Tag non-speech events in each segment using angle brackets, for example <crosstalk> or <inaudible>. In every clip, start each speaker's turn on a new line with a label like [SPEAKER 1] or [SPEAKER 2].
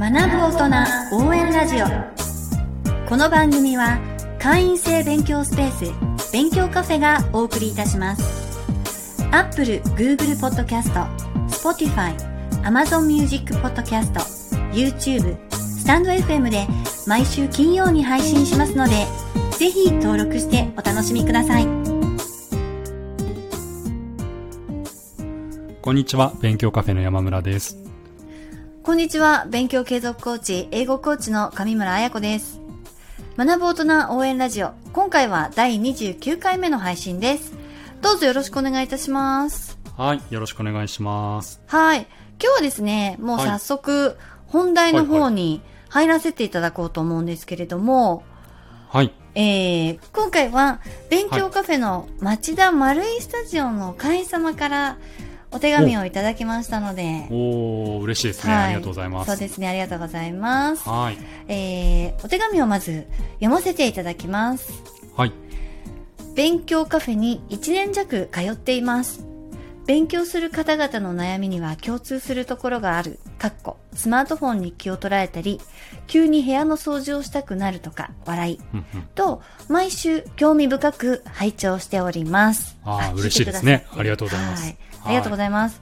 [SPEAKER 1] 学ぶ大人応援ラジオ。この番組は会員制勉強スペース勉強カフェがお送りいたします。Apple、Google Podcast、Spotify、Amazon Music Podcast、YouTube、スタンド FM で毎週金曜に配信しますのでぜひ登録してお楽しみください。
[SPEAKER 2] こんにちは。勉強カフェの山村です。
[SPEAKER 1] こんにちは。勉強継続コーチ、英語コーチの上村彩子です。学ぶ大人応援ラジオ。今回は第29回目の配信です。どうぞよろしくお願いいたします。
[SPEAKER 2] はいよろしくお願いします
[SPEAKER 1] はい。今日はですね、もう早速、本題の方に入らせていただこうと思うんですけれども、
[SPEAKER 2] はい
[SPEAKER 1] えー、今回は、勉強カフェの町田丸井スタジオの会員様からお手紙をいただきましたので、
[SPEAKER 2] おお嬉しいですね、
[SPEAKER 1] はい
[SPEAKER 2] ありがとうございます
[SPEAKER 1] そうですね、ありがとうございます。
[SPEAKER 2] はい
[SPEAKER 1] えー、お手紙をまず読ませていただきます。
[SPEAKER 2] はい
[SPEAKER 1] 勉強カフェに1年弱通っています。勉強する方々の悩みには共通するところがある。かっこ、スマートフォンに気を取られたり、急に部屋の掃除をしたくなるとか、笑い。と、毎週興味深く拝聴しております。
[SPEAKER 2] あー
[SPEAKER 1] 聞
[SPEAKER 2] 嬉しいですねありがとうございます
[SPEAKER 1] はい。ありがとうございます。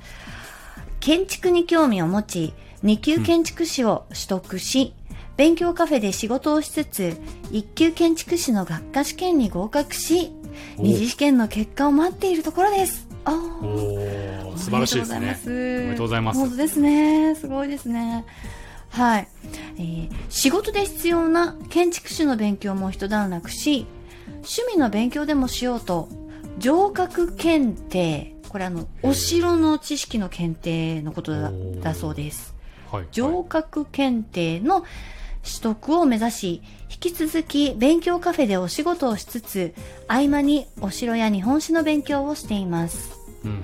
[SPEAKER 1] 建築に興味を持ち、2級建築士を取得し、勉強カフェで仕事をしつつ、1級建築士の学科試験に合格し、
[SPEAKER 2] お
[SPEAKER 1] 二次試験の結果を待っているところです。あ
[SPEAKER 2] お素晴らしいですね
[SPEAKER 1] おめで
[SPEAKER 2] とうございます
[SPEAKER 1] 本当ですね。すごいですね。はい、えー仕事で必要な建築士の勉強も一段落し、趣味の勉強でもしようと、城郭検定、これあの、お城の知識の検定のことだだそうです。
[SPEAKER 2] はい
[SPEAKER 1] 城郭検定の取得を目指し、引き続き勉強カフェでお仕事をしつつ、合間にお城や日本史の勉強をしています。
[SPEAKER 2] うんうん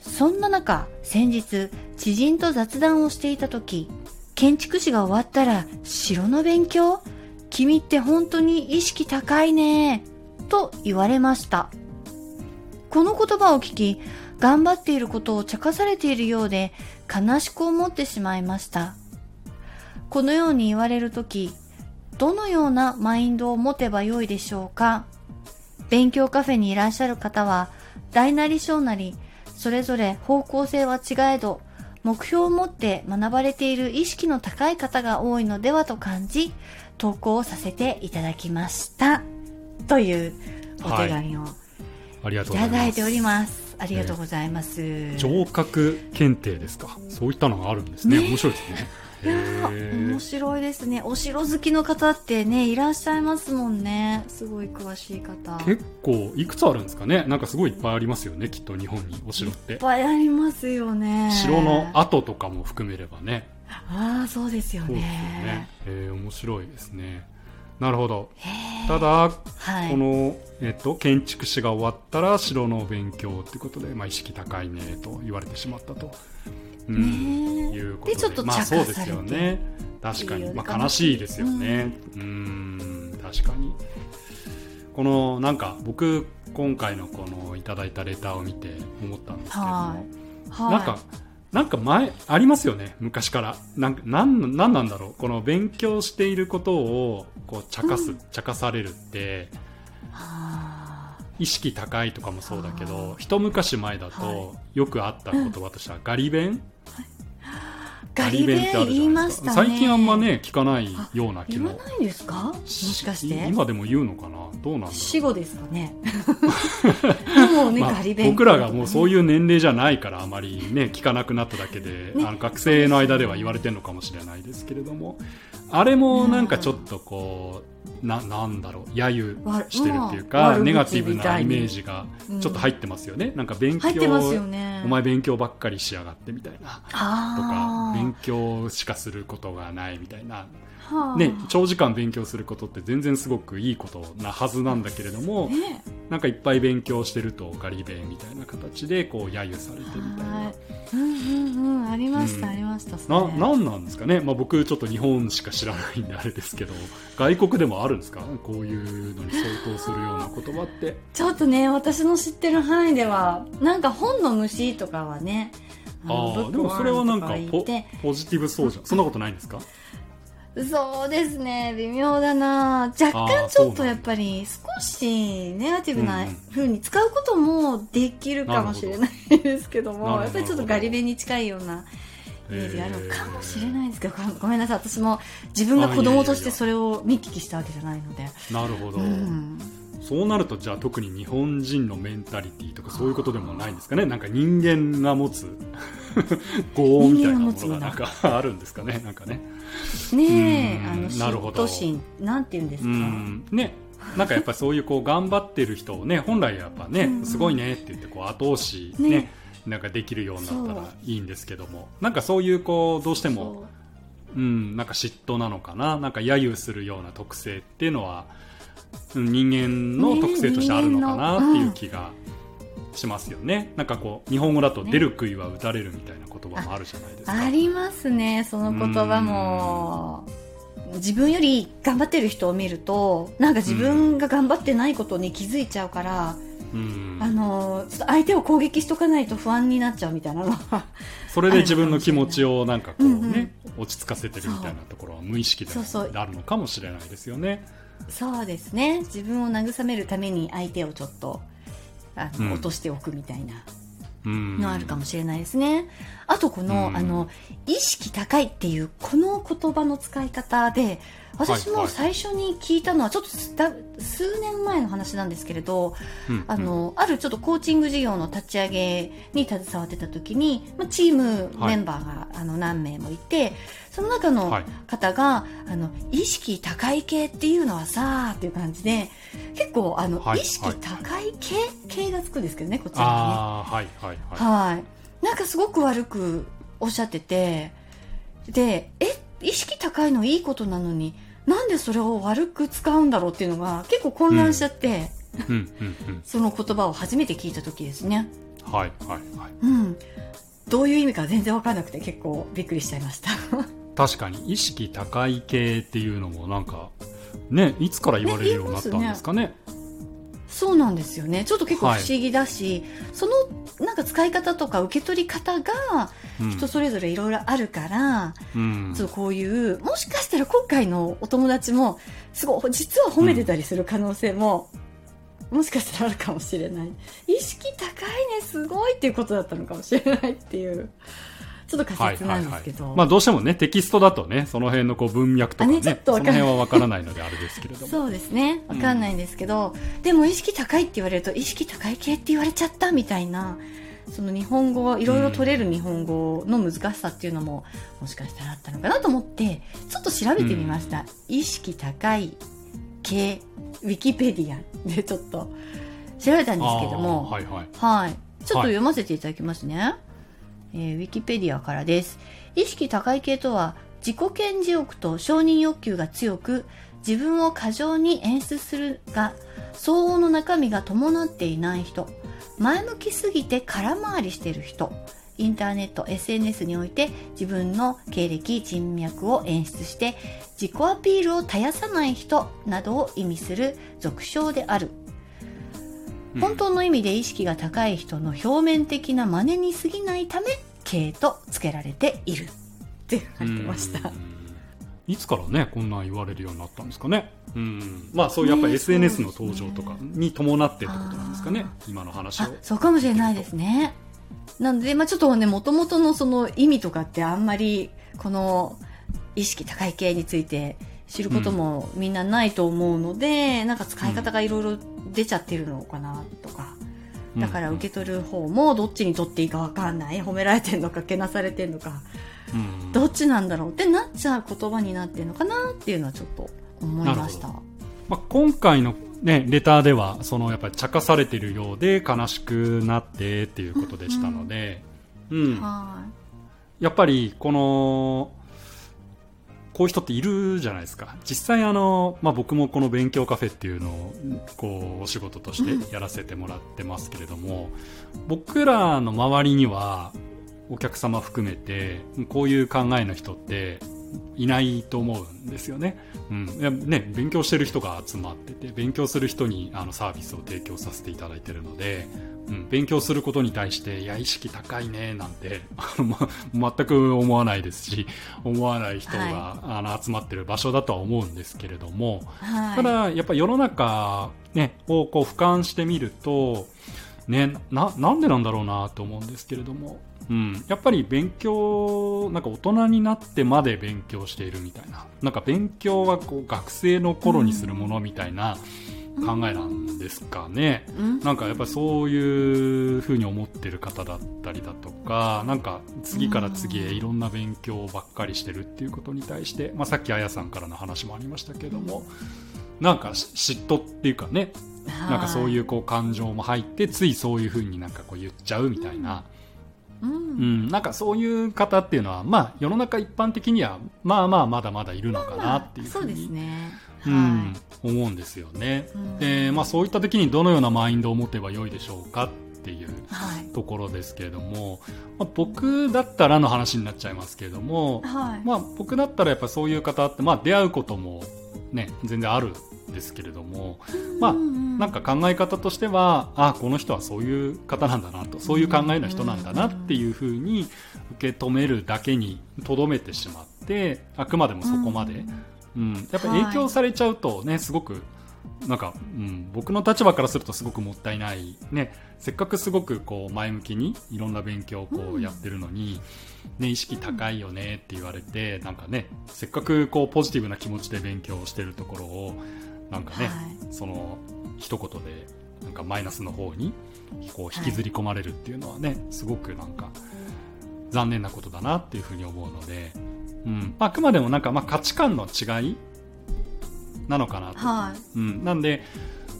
[SPEAKER 1] そんな中、先日、知人と雑談をしていた時、建築士が終わったら城の勉強？君って本当に意識高いね。と言われました。この言葉を聞き、頑張っていることを茶化されているようで悲しく思ってしまいました。このように言われるとき、どのようなマインドを持てばよいでしょうか？勉強カフェにいらっしゃる方は、大なり小なり、それぞれ方向性は違えど、目標を持って学ばれている意識の高い方が多いのではと感じ、投稿をさせていただきました。というお手紙を
[SPEAKER 2] ありがと
[SPEAKER 1] いう
[SPEAKER 2] ございます
[SPEAKER 1] ただいております。ありがとうございます。
[SPEAKER 2] 城郭検定ですかそういったのがあるんですね
[SPEAKER 1] ね
[SPEAKER 2] 面白いですね
[SPEAKER 1] いや面白いですね。お城好きの方ってね、いらっしゃいますもんね。すごい詳しい方。いっ
[SPEAKER 2] 結構いくつあるんですかねなんかすごいいっぱいありますよねきっと日本にお城って
[SPEAKER 1] ぱいありますよね。
[SPEAKER 2] 城の跡とかも含めればね
[SPEAKER 1] ああ、そうですよ
[SPEAKER 2] ね
[SPEAKER 1] ね。
[SPEAKER 2] えー面白いですねなるほど。ただ、
[SPEAKER 1] はい。
[SPEAKER 2] この、えっと、建築士が終わったら城の勉強ってことで、まあ、意識高いねと言われてしまったと、うん。いうことで。
[SPEAKER 1] でちょっと
[SPEAKER 2] まあ、そうですよね。確かに、まあ、悲しいですよね。うん。確かに。このなんか僕今回のこのいただいたレターを見て思ったんですけれども、
[SPEAKER 1] はい。はい。
[SPEAKER 2] なんか、なんか前、ありますよね、昔から。なんか、なん、なんなんだろう。この勉強していることを、こう、茶化す、茶化されるって、
[SPEAKER 1] は
[SPEAKER 2] 意識高いとかもそうだけ
[SPEAKER 1] あ
[SPEAKER 2] ど、一昔前だと
[SPEAKER 1] は、
[SPEAKER 2] よくあった言葉としては、ガリ弁
[SPEAKER 1] ガリ弁
[SPEAKER 2] ってあるじゃないですか。
[SPEAKER 1] ね。
[SPEAKER 2] 最近あんまね、聞かないような気も。
[SPEAKER 1] 言わないんですか？もしかして
[SPEAKER 2] 今でも言うのかな？どうなん。
[SPEAKER 1] 死後ですかね。<laughs> もうね、
[SPEAKER 2] まあ
[SPEAKER 1] ガリ弁。
[SPEAKER 2] 僕らがもうそう
[SPEAKER 1] い
[SPEAKER 2] いう年齢じゃないからあまりね聞かなくなっただけで、<laughs>
[SPEAKER 1] ね
[SPEAKER 2] あの学生の間では言われてるのかもしれないですけれどもあれもなんかちょっとこうななんだろう揶揄してるっていう
[SPEAKER 1] わ
[SPEAKER 2] かネガティブないイメージがちょっと入ってますよね、なんか勉強
[SPEAKER 1] ね。
[SPEAKER 2] お前勉強ばっかりしやがってみたいな。とか勉強しかすることがないみたいな
[SPEAKER 1] はあ。
[SPEAKER 2] ね、長時間勉強することって全然すごくいいことなはずなんだけれども、
[SPEAKER 1] ね
[SPEAKER 2] なんかいっぱい勉強してるとガリ弁みたいな形でこう揶揄されてみたいな。
[SPEAKER 1] はい。うんうんうん。ありました、
[SPEAKER 2] うん。
[SPEAKER 1] ありました。そ
[SPEAKER 2] な
[SPEAKER 1] れ。
[SPEAKER 2] なんなんですかね、まあ、僕ちょっと日本しか知らないんであれですけど外国でもあるんですか？こういうのに相当するような言葉って。
[SPEAKER 1] ちょっとね、私の知ってる範囲では、なんか本の虫とかはね、ああ
[SPEAKER 2] でもそれはなんかポジティブそうじゃん。そんなことないんですか？
[SPEAKER 1] そうですね。微妙だな。若干ちょっとやっぱり少しネガティブな
[SPEAKER 2] うんう
[SPEAKER 1] に使うこともできるかもしれないですけどもやっぱりちょっとガリ弁に近いようなイメージがあるのかもしれないですけどごごめんなさい。私も自分が子供としてそれを見聞きしたわけじゃないので。
[SPEAKER 2] なるほど、
[SPEAKER 1] うん。
[SPEAKER 2] そうなるとじゃあ特に日本人のメンタリティとかそういうことでもないんですかね。なんか人間が持つ <laughs> 業みたいなものがなんかあるんですかね。なんかね。
[SPEAKER 1] ねえ
[SPEAKER 2] うん。
[SPEAKER 1] あの嫉妬心なんて言うんです
[SPEAKER 2] う
[SPEAKER 1] か
[SPEAKER 2] ん。ね。なんかやっぱりそういうこう頑張ってる人をね <laughs> 本来やっぱね
[SPEAKER 1] うん。
[SPEAKER 2] すごいねって言ってこう後押しね
[SPEAKER 1] ね。
[SPEAKER 2] なんかできるようになったらいいんですけども。なんかそういうこうどうしても
[SPEAKER 1] そう。
[SPEAKER 2] うん、なんか嫉妬なのかな？なんか揶揄するような特性っていうのはうん人間の特性としてあるのかなっていう気がしますよね、なんかこう日本語だと
[SPEAKER 1] ね
[SPEAKER 2] 出る杭は打たれるみたいな言葉もあるじゃないですか。
[SPEAKER 1] ありますね。その言葉も。自分より頑張ってる人を見るとなんか自分が頑張ってないことに気づいちゃうから、
[SPEAKER 2] うん。
[SPEAKER 1] あのちょっと相手を攻撃しとかないと不安になっちゃうみたいなのは <laughs>
[SPEAKER 2] それで自分の気持ちをなんかこう
[SPEAKER 1] うんうん。
[SPEAKER 2] ね、落ち着かせてるみたいなところは無意識であるのかもしれないですよね。
[SPEAKER 1] そうですね。自分を慰めるために相手をちょっとあの、
[SPEAKER 2] うん
[SPEAKER 1] 落としておくみたいな。
[SPEAKER 2] うん。
[SPEAKER 1] のあるかもしれないですね。あとこの、
[SPEAKER 2] うん。
[SPEAKER 1] あの、意識高いっていうこの言葉の使い方で、私も
[SPEAKER 2] はいはい。
[SPEAKER 1] 最初に聞いたのはちょっと数年前の話なんですけれど、
[SPEAKER 2] うん
[SPEAKER 1] あの、あるちょっとコーチング事業の立ち上げに携わってた時に、まあ、チームメンバーが、あの何名もいて、その中の
[SPEAKER 2] はい。
[SPEAKER 1] 方が、あの、意識高い系っていうのはさ、っていう感じで、結構、あの、
[SPEAKER 2] はい
[SPEAKER 1] 意識高い系、系がつくんですけどね、こちらにね。
[SPEAKER 2] はいはい。はい。
[SPEAKER 1] なんかすごく悪くおっしゃってて、で、え、意識高いのいいことなのに、なんでそれを悪く使うんだろうっていうのが結構混乱しちゃって、
[SPEAKER 2] うん。うん。
[SPEAKER 1] その言葉を初めて聞いた時ですね。
[SPEAKER 2] うんはい。はい。はい。
[SPEAKER 1] うん。どういう意味か全然わかんなくて結構びっくりしちゃいました。
[SPEAKER 2] 確かに意識高い系っていうのもなんかねいつから言われるようになったんですかね
[SPEAKER 1] そうなんですよね。ちょっと結構不
[SPEAKER 2] はい。
[SPEAKER 1] 思議だし、そのなんか使い方とか受け取り方が
[SPEAKER 2] うん。
[SPEAKER 1] 人それぞれいろいろあるから、
[SPEAKER 2] うん。
[SPEAKER 1] こういうもしかしたら今回のお友達もすごい実は褒めてたりする可能性も、もしかしたらあるかもしれない。意識高いねすごいっていうことだったのかもしれないっていうちょっと仮説なんですけど、
[SPEAKER 2] まあどうしてもねテキストだとねその辺のこう文脈とかね
[SPEAKER 1] あねちょっと
[SPEAKER 2] その辺はわからないのであれですけれども。
[SPEAKER 1] そうですね。わかんないんですけど、でも意識高いって言われると意識高い系って言われちゃったみたいなその日本語いろいろ取れる日本語の難しさっていうのももしかしたらあったのかなと思ってちょっと調べてみました、意識高い系ウィキペディアでちょっと調べたんですけども。
[SPEAKER 2] はいはい。
[SPEAKER 1] はい。ちょっと読ませていただきますね。えーウィキペディアからです。意識高い系とは、自己顕示欲と承認欲求が強く、自分を過剰に演出するが、相応の中身が伴っていない人、前向きすぎて空回りしている人、インターネット、SNS において自分の経歴、人脈を演出して、自己アピールを絶やさない人などを意味する俗称である。
[SPEAKER 2] うん。
[SPEAKER 1] 本当の意味で意識が高い人の表面的な真似に過ぎないため系と付けられている。って書いてました
[SPEAKER 2] うん。いつからねこんなん言われるようになったんですかね。うん。まあそういうやっぱ
[SPEAKER 1] ね
[SPEAKER 2] SNS の登場とかに伴ってってことなんですかね。
[SPEAKER 1] あ
[SPEAKER 2] 今の話を。
[SPEAKER 1] あそうかもしれないですね。なので、まあ、ちょっとねもともとのその意味とかってあんまりこの意識高い系について知ることもみんなないと思うので、なんか使い方がいろいろ出ちゃってるのかなだから受け取る方もどっちに取っていいかわかんない。褒められてんのかけなされてんのか。
[SPEAKER 2] うん。
[SPEAKER 1] どっちなんだろうってなっちゃう言葉になってるのかなっていうのはちょっと思いました。
[SPEAKER 2] まあ、今回の、ね、レターではそのやっぱり茶化されているようで悲しくなってっていうことでしたので、うん。
[SPEAKER 1] は
[SPEAKER 2] やっぱりこのこういう人っているじゃないですか。実際あの、まあ、僕もこの勉強カフェっていうのをこうお仕事としてやらせてもらってますけれども、僕らの周りにはお客様含めてこういう考えの人っていないと思うんですよね。うん。いやね、勉強してる人が集まってて、勉強する人にあのサービスを提供させていただいてるので、うん、勉強することに対して、いや、意識高いね、なんて、あの、ま、全く思わないですし、思わない人が、はい、あの集まってる場所だとは思うんですけれども、はい、ただ、やっぱ世の中、ね、をこう俯瞰してみると、ね、な、なんでなんだろうなと思うんですけれども、うん、やっぱり勉強、なんか大人になってまで勉強しているみたいな、なんか勉強はこう学生の頃にするものみたいな考えなんですかね。うん、なんかやっぱりそういうふうに思ってる方だったりだとか、なんか次から次へいろんな勉強ばっかりしてるっていうことに対して、まあさっきあやさんからの話もありましたけども、なんか嫉妬っていうかね、なんかそういうこう感情も入ってついそういうふうになんかこう言っちゃうみたいな、うん、うん、なんかそういう方っていうのは、まあ、世の中一般的にはまあまあまだまだいるのかなっていうふうに、まあ、そうですね、うん、思うんですよね、うん、で、まあ、そういった時にどのようなマインドを持てばよいでしょうかっていうところですけれども、はい、まあ、僕だったらの話になっちゃいますけれども、はい、まあ、僕だったらやっぱそういう方って、まあ、出会うこともね全然あるですけれども、まあ、なんか考え方としては、あ、この人はそういう方なんだなと、そういう考えの人なんだなっていうふうに受け止めるだけにとどめてしまって、あくまでもそこまで、うん、やっぱり影響されちゃうとね、すごく、なんか、うん、僕の立場からするとすごくもったいない、ね、せっかくすごくこう前向きにいろんな勉強をこうやってるのに、ね、意識高いよねって言われて、なんかね、せっかくこうポジティブな気持ちで勉強してるところを、なんかね、はい、その一言でなんかマイナスの方にこう引きずり込まれるっていうのはね、はい、すごくなんか残念なことだなっていうふうに思うので、うん。あくまでもなんかまあ価値観の違いなのかなと、はい、うん、なんで、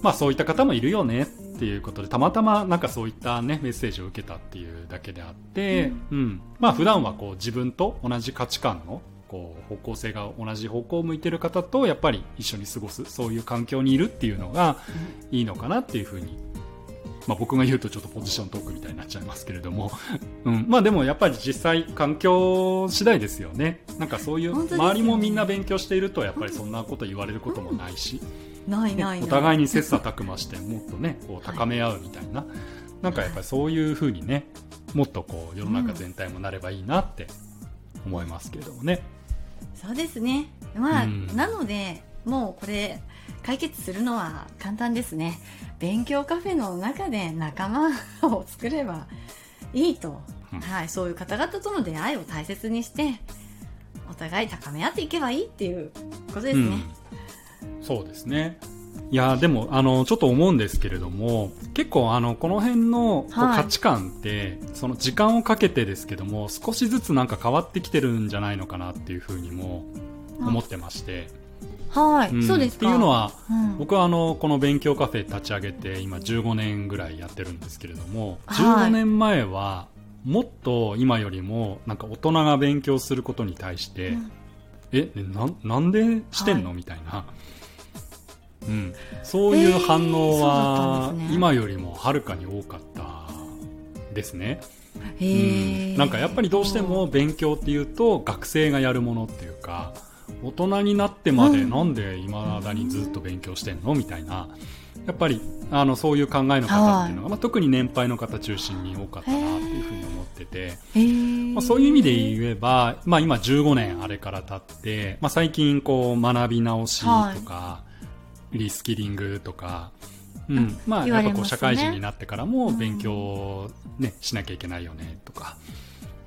[SPEAKER 2] まあ、そういった方もいるよねっていうことでたまたまなんかそういった、ね、メッセージを受けたっていうだけであって、うん、うん、まあ普段はこう自分と同じ価値観のこう方向性が同じ方向を向いてる方とやっぱり一緒に過ごすそういう環境にいるっていうのがいいのかなっていうふうに、まあ、僕が言うとちょっとポジショントークみたいになっちゃいますけれども、うん、まあでもやっぱり実際環境次第ですよね。なんかそういう周りもみんな勉強しているとやっぱりそんなこと言われることもないし、
[SPEAKER 1] ないない
[SPEAKER 2] お互いに切磋琢磨してもっとねこう高め合うみたいな、なんかやっぱりそういうふうにねもっとこう世の中全体もなればいいなって思いますけれどもね。
[SPEAKER 1] そうですね。まあ、うん、なので、もうこれ、解決するのは簡単ですね。勉強カフェの中で仲間を作ればいいと。うん、はい、そういう方々との出会いを大切にして、お互い高め合っていけばいいっていうことですね。
[SPEAKER 2] うん、そうですね。いやでもあのちょっと思うんですけれども結構あのこの辺の価値観って、はい、その時間をかけてですけども少しずつなんか変わってきてるんじゃないのかなっていうふうにも思ってまして。
[SPEAKER 1] はい、うん、そうです
[SPEAKER 2] っていうのは、うん、僕はあのこの勉強カフェ立ち上げて今15年ぐらいやってるんですけれども、はい、15年前はもっと今よりもなんか大人が勉強することに対して、うん、えななんでしてんの、はい、みたいなうん、そういう反応は、今よりもはるかに多かったですね。うん、なんかやっぱりどうしても勉強っていうと学生がやるものっていうか大人になってまでなんでいまだにずっと勉強してんの？みたいな。やっぱりあのそういう考えの方っていうのが、まあ、特に年配の方中心に多かったなっていうふうに思ってて、まあ、そういう意味で言えば、まあ、今15年あれから経って、まあ、最近こう学び直しとか、リスキリングとか、うん、まあ、やっぱこう社会人になってからも勉強ね、しなきゃいけないよねとか、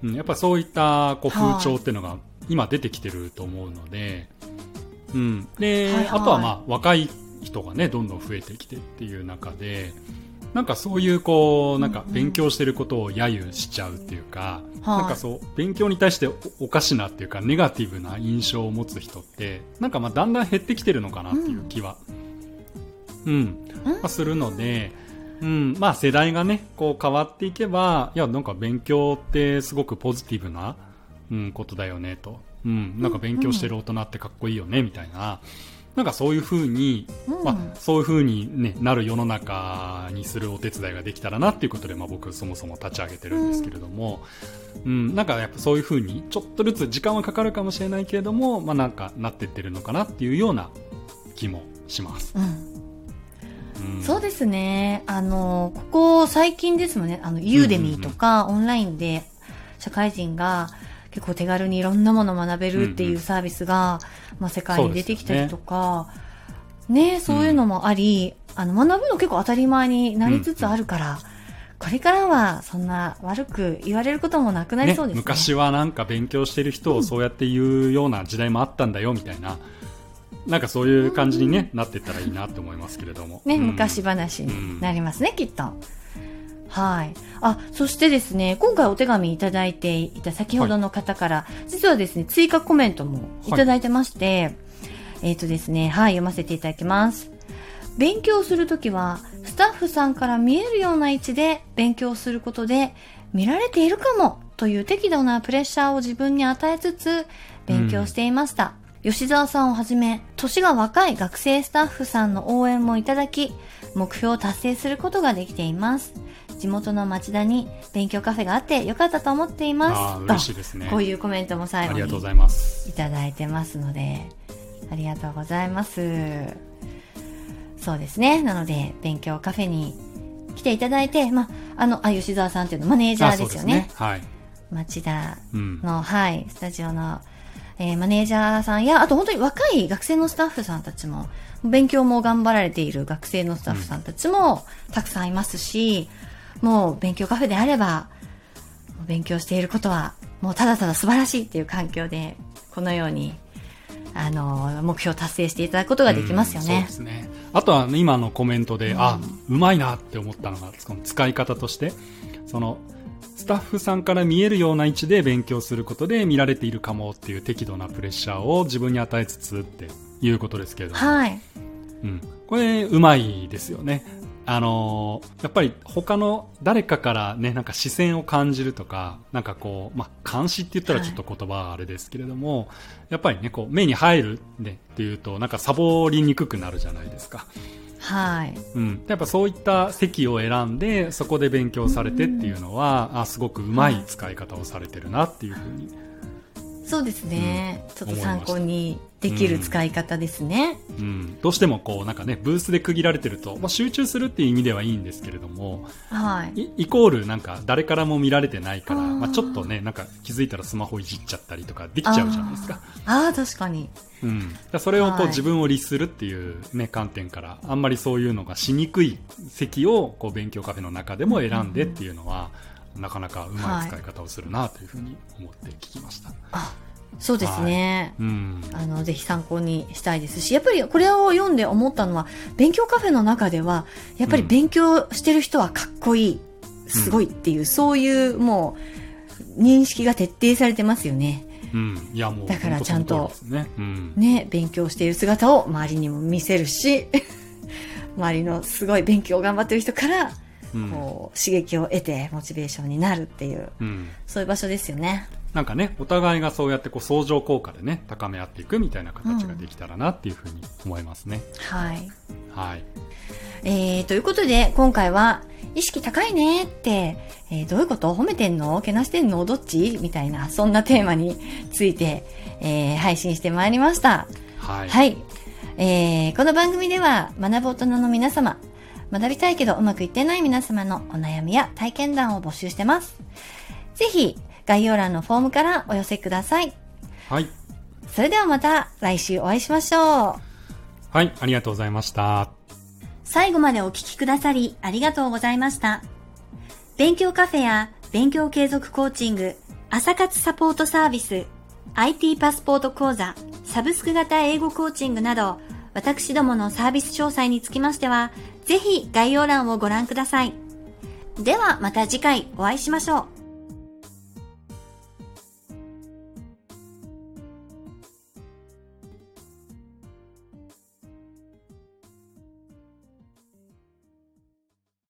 [SPEAKER 2] うん、やっぱそういったこう風潮っていうのが今出てきてると思うので、うん、で、はいはい、あとはまあ若い人がね、どんどん増えてきてっていう中で、なんかそういうこう、なんか勉強してることを揶揄しちゃうっていうか、うんうん、なんかそう、勉強に対しておかしなっていうか、ネガティブな印象を持つ人って、なんかまあだんだん減ってきてるのかなっていう気は、うん、うん、まあ、するので、うん、まあ世代がね、こう変わっていけば、いや、なんか勉強ってすごくポジティブな、うん、ことだよねと。うん、なんか勉強してる大人ってかっこいいよね、みたいな。なんかそういう風に、
[SPEAKER 1] うん。
[SPEAKER 2] まあ、そういう風に、ね、なる世の中にするお手伝いができたらなっていうことで、まあ、僕そもそも立ち上げてるんですけれども、うん。なんかやっぱそういう風にちょっとずつ時間はかかるかもしれないけれども、まあ、なんかなってってるのかなっていうような気もします。
[SPEAKER 1] うん。
[SPEAKER 2] うん。
[SPEAKER 1] そうですね。あの、ここ最近ですもんね、あの、ユーデミーとか、オンラインで社会人が結構手軽にいろんなものを学べるって
[SPEAKER 2] うん
[SPEAKER 1] いううんサービスが、まあ、世界に出てきたりとか、ねそういうのもあり、あの、学ぶの結構当たり前になりつつあるから、これからはそんな悪く言われることもなくなりそうですね。
[SPEAKER 2] 昔はなんか勉強してる人をそうやって言うような時代もあったんだよみたいな、なんかそういう感じに、ねなってったらいいなって思いますけれども。
[SPEAKER 1] ね、
[SPEAKER 2] うん
[SPEAKER 1] 昔話になりますね、きっと。はい。あ、そしてですね、今回お手紙いただいていた先ほどの方から、実はですね、追加コメントもいただいてまして、えっ、とですね、はい、読ませていただきます。勉強するときは、スタッフさんから見えるような位置で勉強することで、見られているかもという適度なプレッシャーを自分に与えつつ、勉強していました。吉沢さんをはじめ、年が若い学生スタッフさんの応援もいただき、目標を達成することができています。地元の町田に勉強カフェがあってよかったと思っています。
[SPEAKER 2] 嬉しいですね。
[SPEAKER 1] とこういうコメントも最後に
[SPEAKER 2] ありがとうございます。
[SPEAKER 1] いただいてますので、ありがとうございます。そうですね。なので、勉強カフェに来ていただいて、まあ、あの、あ、吉沢さんっていうのマネージャーですよね。
[SPEAKER 2] あそうですね
[SPEAKER 1] 町田
[SPEAKER 2] はい。うん。
[SPEAKER 1] の、はい、スタジオの、えーマネージャーさんや、あと本当に若い学生のスタッフさんたちも、勉強も頑張られている学生のスタッフさんたちもたくさんいますし、もう勉強カフェであれば、勉強していることは、もうただただ素晴らしいっていう環境で、このように、あの、目標を達成していただくことができますよ
[SPEAKER 2] うんそう
[SPEAKER 1] ね
[SPEAKER 2] で。すね。あとは、ね、今のコメントで、
[SPEAKER 1] うん
[SPEAKER 2] あ、うまいなって思ったのが、その使い方として、その、スタッフさんから見えるような位置で勉強することで見られているかもっていう適度なプレッシャーを自分に与えつつっていうことですけれども、
[SPEAKER 1] はい。
[SPEAKER 2] うん、これうまいですよね。あのーやっぱり他の誰かからね、なんか視線を感じるとか、なんかこう、まあ、監視って言ったらちょっと言葉はあれですけれども、やっぱりね、こう、目に入るねっていうと、なんかサボりにくくなるじゃないですか。
[SPEAKER 1] はい。
[SPEAKER 2] うん。やっぱそういった席を選んで、そこで勉強されてっていうのは、あ、すごくうまい使い方をされてるなっていうふうに。
[SPEAKER 1] そうですね。ちょっと参考にできる使い方ですね。
[SPEAKER 2] うん。どうしてもこう、なんかね、ブースで区切られてると、まあ、集中するっていう意味ではいいんですけれども、
[SPEAKER 1] はい。
[SPEAKER 2] イイコールなんか誰からも見られてないから、まあ、ちょっとね、なんか気づいたらスマホいじっちゃったりとかできちゃうじゃないですか。
[SPEAKER 1] ああ、確かに。
[SPEAKER 2] うん。だそれをこ
[SPEAKER 1] はい
[SPEAKER 2] う自分を律するっていうね、観点から、あんまりそういうのがしにくい席をこう勉強カフェの中でも選んでっていうのは、なかなかうまい使い方をするなというふうに思って聞きました。
[SPEAKER 1] あ、そうですね。
[SPEAKER 2] うん。
[SPEAKER 1] あの、ぜひ参考にしたいですし、やっぱりこれを読んで思ったのは、勉強カフェの中では、やっぱり勉強してる人はかっこいい、すごいっていう、そういうもう、認識が徹底されてますよね。
[SPEAKER 2] うん。いやもう、
[SPEAKER 1] だからちゃんと
[SPEAKER 2] ね。うん。
[SPEAKER 1] ね、勉強している姿を周りにも見せるし、<laughs> 周りのすごい勉強を頑張ってる人から、
[SPEAKER 2] うん。
[SPEAKER 1] こう、刺激を得て、モチベーションになるっていう、
[SPEAKER 2] うん。
[SPEAKER 1] そういう場所ですよね。
[SPEAKER 2] なんかね、お互いがそうやってこう相乗効果でね、高め合っていくみたいな形ができたらなっていうふうに思いますね。
[SPEAKER 1] はい。
[SPEAKER 2] はい。
[SPEAKER 1] えー、ということで、今回は、意識高いねって、えーどういうこと？褒めてんの？けなしてんの？どっち？みたいな、そんなテーマについて、えー配信してまいりました。
[SPEAKER 2] はい。
[SPEAKER 1] はい。えーこの番組では、学ぶ大人の皆様、学びたいけどうまくいってない皆様のお悩みや体験談を募集してます。ぜひ、概要欄のフォームからお寄せください。
[SPEAKER 2] はい。
[SPEAKER 1] それではまた来週お会いしましょう。
[SPEAKER 2] はい、ありがとうございました。
[SPEAKER 1] 最後までお聞きくださりありがとうございました。勉強カフェや勉強継続コーチング、朝活サポートサービス、IT パスポート講座、サブスク型英語コーチングなど、私どものサービス詳細につきましては、ぜひ概要欄をご覧ください。ではまた次回お会いしましょう。